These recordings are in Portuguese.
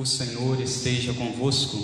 O Senhor esteja convosco.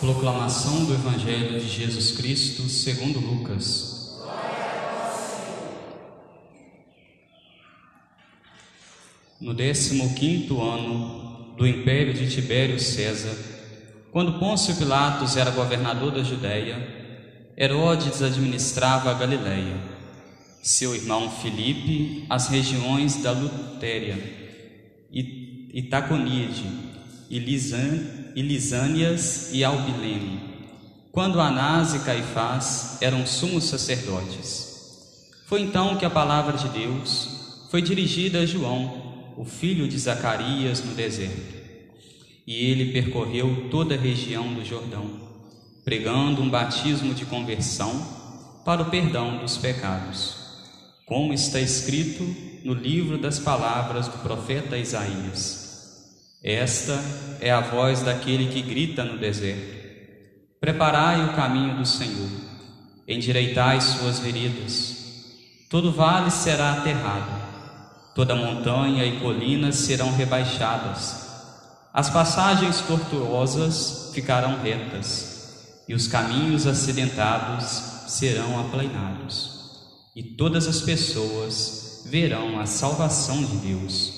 Proclamação do Evangelho de Jesus Cristo segundo Lucas. No décimo quinto ano do império de Tibério César, quando Pôncio Pilatos era governador da Judéia, Herodes administrava a Galiléia. Seu irmão Filipe, as regiões da Lutéria Itaconíade, e Lisânias e Albilene, quando Anás e Caifás eram sumos sacerdotes. Foi então que a palavra de Deus foi dirigida a João, o filho de Zacarias, no deserto. E ele percorreu toda a região do Jordão, pregando um batismo de conversão para o perdão dos pecados, como está escrito no livro das palavras do profeta Isaías. Esta é a voz daquele que grita no deserto: Preparai o caminho do Senhor, endireitai suas veredas. Todo vale será aterrado, toda montanha e colina serão rebaixadas. As passagens tortuosas ficarão retas, e os caminhos acidentados serão aplainados, e todas as pessoas verão a salvação de Deus.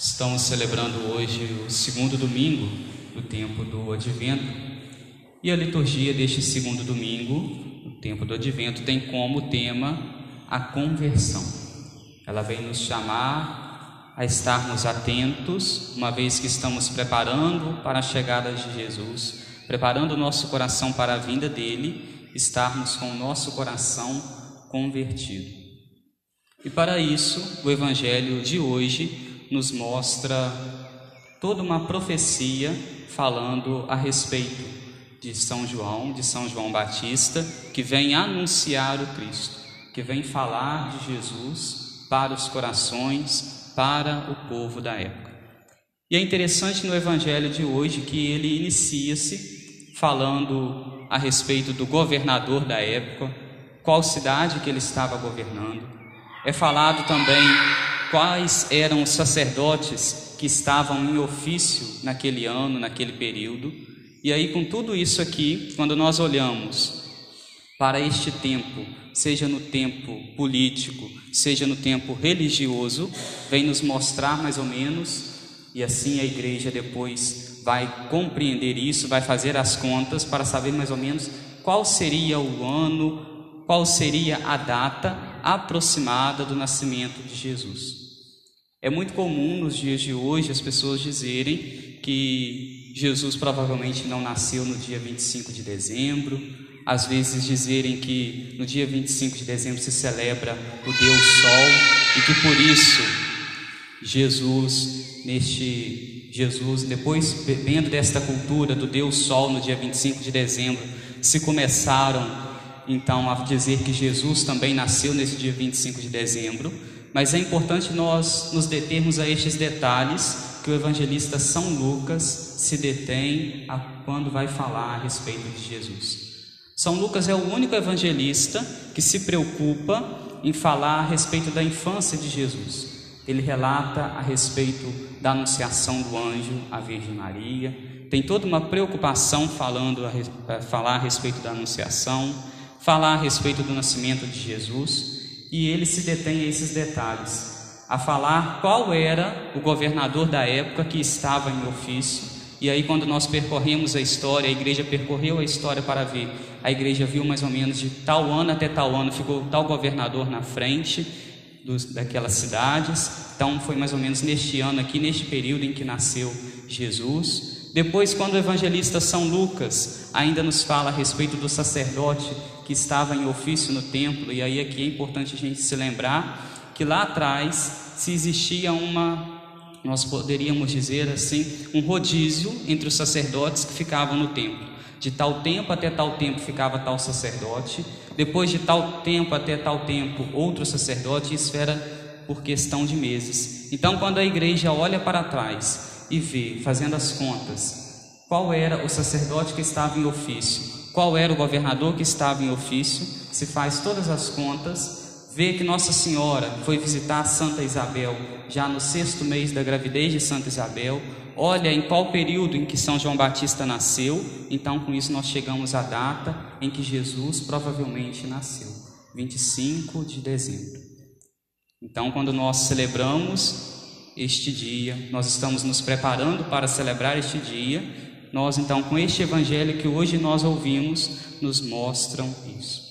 estamos celebrando hoje o segundo domingo do tempo do Advento e a liturgia deste segundo domingo, o tempo do Advento, tem como tema a conversão. Ela vem nos chamar a estarmos atentos, uma vez que estamos preparando para a chegada de Jesus, preparando o nosso coração para a vinda dele, estarmos com o nosso coração convertido. E para isso, o Evangelho de hoje nos mostra toda uma profecia falando a respeito de São João, de São João Batista, que vem anunciar o Cristo, que vem falar de Jesus para os corações, para o povo da época. E é interessante no Evangelho de hoje que ele inicia-se falando a respeito do governador da época, qual cidade que ele estava governando é falado também quais eram os sacerdotes que estavam em ofício naquele ano, naquele período. E aí, com tudo isso aqui, quando nós olhamos para este tempo, seja no tempo político, seja no tempo religioso, vem nos mostrar mais ou menos, e assim a igreja depois vai compreender isso, vai fazer as contas para saber mais ou menos qual seria o ano, qual seria a data aproximada do nascimento de Jesus. É muito comum nos dias de hoje as pessoas dizerem que Jesus provavelmente não nasceu no dia 25 de dezembro, às vezes dizerem que no dia 25 de dezembro se celebra o Deus Sol e que por isso Jesus, neste Jesus, depois dentro desta cultura do Deus Sol no dia 25 de dezembro, se começaram então a dizer que Jesus também nasceu nesse dia 25 de dezembro, mas é importante nós nos determos a estes detalhes que o evangelista São Lucas se detém a quando vai falar a respeito de Jesus. São Lucas é o único evangelista que se preocupa em falar a respeito da infância de Jesus. Ele relata a respeito da anunciação do anjo à Virgem Maria, tem toda uma preocupação falando a, falar a respeito da anunciação, falar a respeito do nascimento de Jesus e ele se detém a esses detalhes, a falar qual era o governador da época que estava em ofício. E aí, quando nós percorremos a história, a igreja percorreu a história para ver, a igreja viu mais ou menos de tal ano até tal ano, ficou tal governador na frente dos, daquelas cidades. Então, foi mais ou menos neste ano aqui, neste período em que nasceu Jesus. Depois, quando o evangelista São Lucas ainda nos fala a respeito do sacerdote que estava em ofício no templo, e aí aqui é importante a gente se lembrar que lá atrás se existia uma nós poderíamos dizer assim, um rodízio entre os sacerdotes que ficavam no templo. De tal tempo até tal tempo ficava tal sacerdote, depois de tal tempo até tal tempo outro sacerdote, isso era por questão de meses. Então, quando a igreja olha para trás e vê, fazendo as contas, qual era o sacerdote que estava em ofício, qual era o governador que estava em ofício, se faz todas as contas, vê que Nossa Senhora foi visitar Santa Isabel já no sexto mês da gravidez de Santa Isabel, olha em qual período em que São João Batista nasceu, então com isso nós chegamos à data em que Jesus provavelmente nasceu, 25 de dezembro. Então, quando nós celebramos este dia, nós estamos nos preparando para celebrar este dia, nós então com este evangelho que hoje nós ouvimos, nos mostram isso.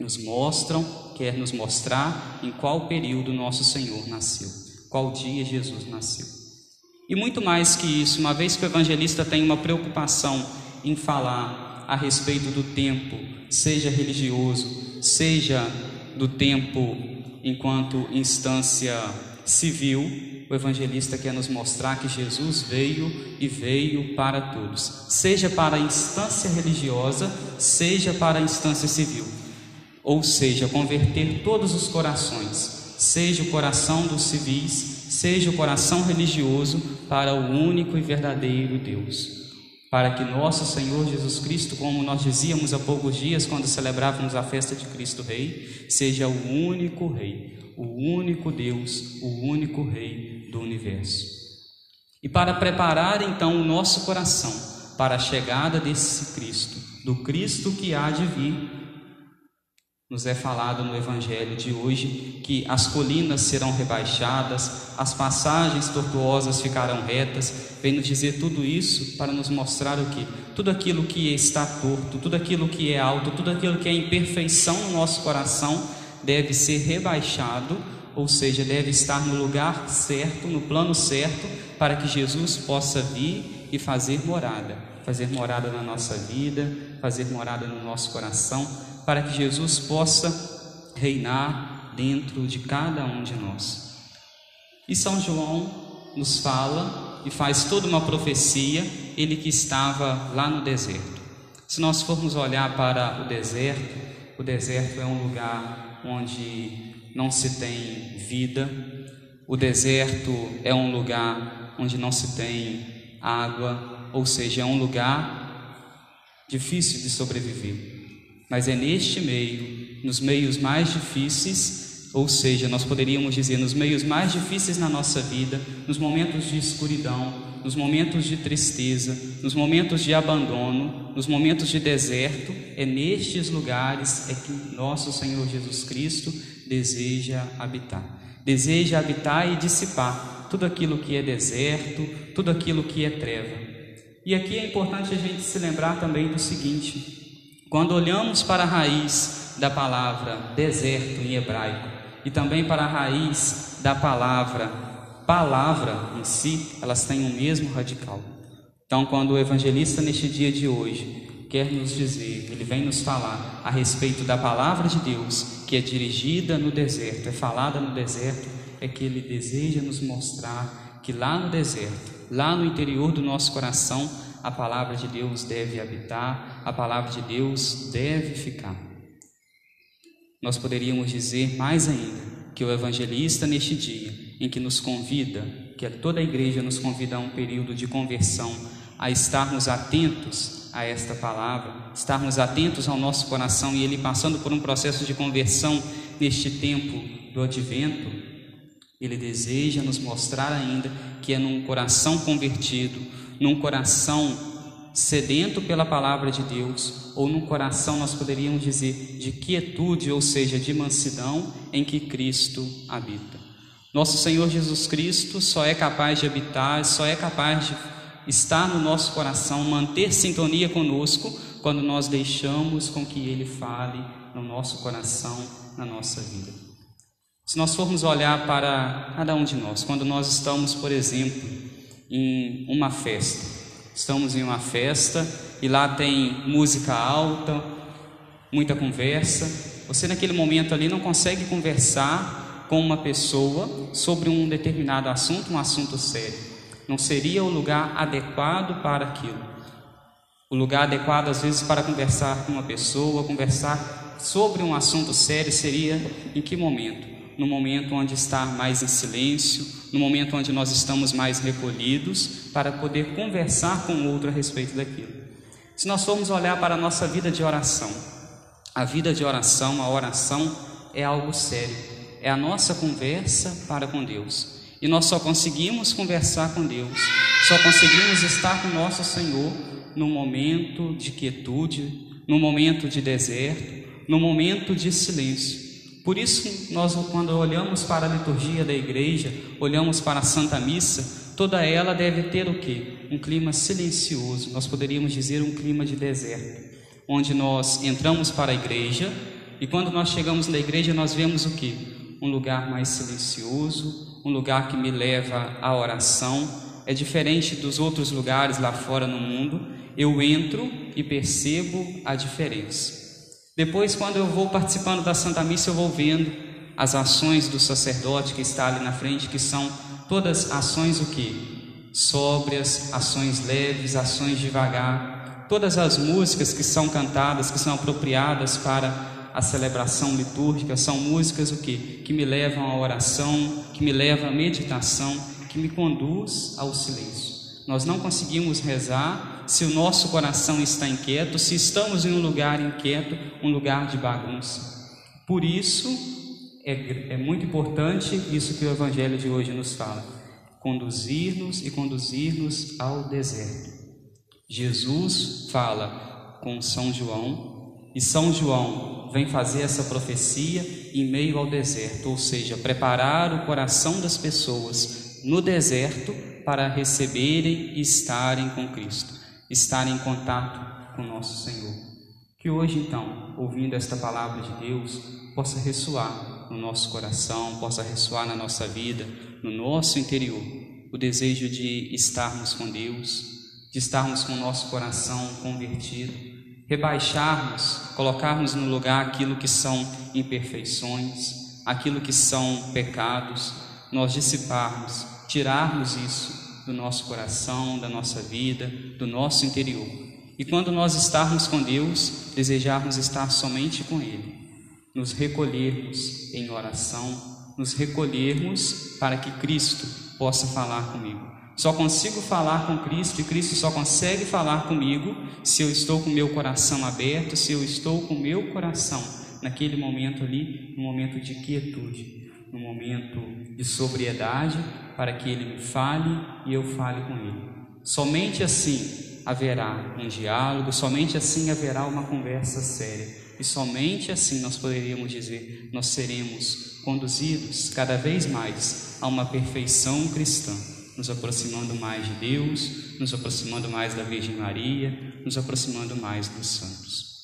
Nos mostram, quer nos mostrar em qual período nosso Senhor nasceu, qual dia Jesus nasceu. E muito mais que isso, uma vez que o evangelista tem uma preocupação em falar a respeito do tempo, seja religioso, seja do tempo enquanto instância civil, o evangelista quer nos mostrar que Jesus veio e veio para todos, seja para a instância religiosa, seja para a instância civil, ou seja, converter todos os corações, seja o coração dos civis, seja o coração religioso para o único e verdadeiro Deus. Para que nosso Senhor Jesus Cristo, como nós dizíamos há poucos dias quando celebrávamos a festa de Cristo Rei, seja o único Rei, o único Deus, o único Rei do universo. E para preparar então o nosso coração para a chegada desse Cristo, do Cristo que há de vir, nos é falado no Evangelho de hoje que as colinas serão rebaixadas, as passagens tortuosas ficarão retas. Vem nos dizer tudo isso para nos mostrar o que? Tudo aquilo que está torto, tudo aquilo que é alto, tudo aquilo que é imperfeição no nosso coração deve ser rebaixado, ou seja, deve estar no lugar certo, no plano certo, para que Jesus possa vir e fazer morada, fazer morada na nossa vida, fazer morada no nosso coração para que Jesus possa reinar dentro de cada um de nós. E São João nos fala e faz toda uma profecia, ele que estava lá no deserto. Se nós formos olhar para o deserto, o deserto é um lugar onde não se tem vida, o deserto é um lugar onde não se tem água, ou seja, é um lugar difícil de sobreviver. Mas é neste meio, nos meios mais difíceis, ou seja, nós poderíamos dizer, nos meios mais difíceis na nossa vida, nos momentos de escuridão, nos momentos de tristeza, nos momentos de abandono, nos momentos de deserto, é nestes lugares é que nosso Senhor Jesus Cristo deseja habitar. Deseja habitar e dissipar tudo aquilo que é deserto, tudo aquilo que é treva. E aqui é importante a gente se lembrar também do seguinte: quando olhamos para a raiz da palavra deserto em hebraico e também para a raiz da palavra palavra em si, elas têm o mesmo radical. Então, quando o evangelista neste dia de hoje quer nos dizer, ele vem nos falar a respeito da palavra de Deus que é dirigida no deserto, é falada no deserto, é que ele deseja nos mostrar que lá no deserto, lá no interior do nosso coração, a palavra de Deus deve habitar, a palavra de Deus deve ficar. Nós poderíamos dizer mais ainda que o evangelista, neste dia em que nos convida, que toda a igreja nos convida a um período de conversão, a estarmos atentos a esta palavra, estarmos atentos ao nosso coração e ele passando por um processo de conversão neste tempo do advento, ele deseja nos mostrar ainda que é num coração convertido, num coração sedento pela palavra de Deus, ou num coração, nós poderíamos dizer, de quietude, ou seja, de mansidão, em que Cristo habita. Nosso Senhor Jesus Cristo só é capaz de habitar, só é capaz de estar no nosso coração, manter sintonia conosco, quando nós deixamos com que Ele fale no nosso coração, na nossa vida. Se nós formos olhar para cada um de nós, quando nós estamos, por exemplo, em uma festa. Estamos em uma festa e lá tem música alta, muita conversa. Você naquele momento ali não consegue conversar com uma pessoa sobre um determinado assunto, um assunto sério. Não seria o lugar adequado para aquilo. O lugar adequado, às vezes, para conversar com uma pessoa, conversar sobre um assunto sério, seria em que momento? No momento onde está mais em silêncio, no momento onde nós estamos mais recolhidos, para poder conversar com o outro a respeito daquilo. Se nós formos olhar para a nossa vida de oração, a vida de oração, a oração é algo sério, é a nossa conversa para com Deus. E nós só conseguimos conversar com Deus, só conseguimos estar com nosso Senhor no momento de quietude, no momento de deserto, no momento de silêncio. Por isso, nós, quando olhamos para a liturgia da igreja, olhamos para a Santa Missa, toda ela deve ter o que? Um clima silencioso, nós poderíamos dizer um clima de deserto, onde nós entramos para a igreja e quando nós chegamos na igreja nós vemos o que? Um lugar mais silencioso, um lugar que me leva à oração, é diferente dos outros lugares lá fora no mundo. Eu entro e percebo a diferença. Depois, quando eu vou participando da Santa Missa, eu vou vendo as ações do sacerdote que está ali na frente, que são todas ações o que? Sóbrias, ações leves, ações devagar. Todas as músicas que são cantadas, que são apropriadas para a celebração litúrgica, são músicas o que? Que me levam à oração, que me levam à meditação, que me conduz ao silêncio. Nós não conseguimos rezar se o nosso coração está inquieto, se estamos em um lugar inquieto, um lugar de bagunça. Por isso, é, é muito importante isso que o Evangelho de hoje nos fala: conduzir-nos e conduzir-nos ao deserto. Jesus fala com São João e São João vem fazer essa profecia em meio ao deserto, ou seja, preparar o coração das pessoas no deserto para receberem e estarem com Cristo, estarem em contato com nosso Senhor. Que hoje, então, ouvindo esta palavra de Deus, possa ressoar no nosso coração, possa ressoar na nossa vida, no nosso interior, o desejo de estarmos com Deus, de estarmos com o nosso coração convertido, rebaixarmos, colocarmos no lugar aquilo que são imperfeições, aquilo que são pecados, nós dissiparmos, tirarmos isso do nosso coração, da nossa vida, do nosso interior. E quando nós estarmos com Deus, desejarmos estar somente com Ele nos recolhermos em oração, nos recolhermos para que Cristo possa falar comigo. Só consigo falar com Cristo e Cristo só consegue falar comigo se eu estou com meu coração aberto, se eu estou com meu coração naquele momento ali, no momento de quietude, no momento de sobriedade, para que Ele me fale e eu fale com Ele. Somente assim haverá um diálogo, somente assim haverá uma conversa séria. E somente assim nós poderíamos dizer, nós seremos conduzidos cada vez mais a uma perfeição cristã, nos aproximando mais de Deus, nos aproximando mais da Virgem Maria, nos aproximando mais dos santos.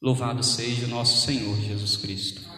Louvado seja o nosso Senhor Jesus Cristo.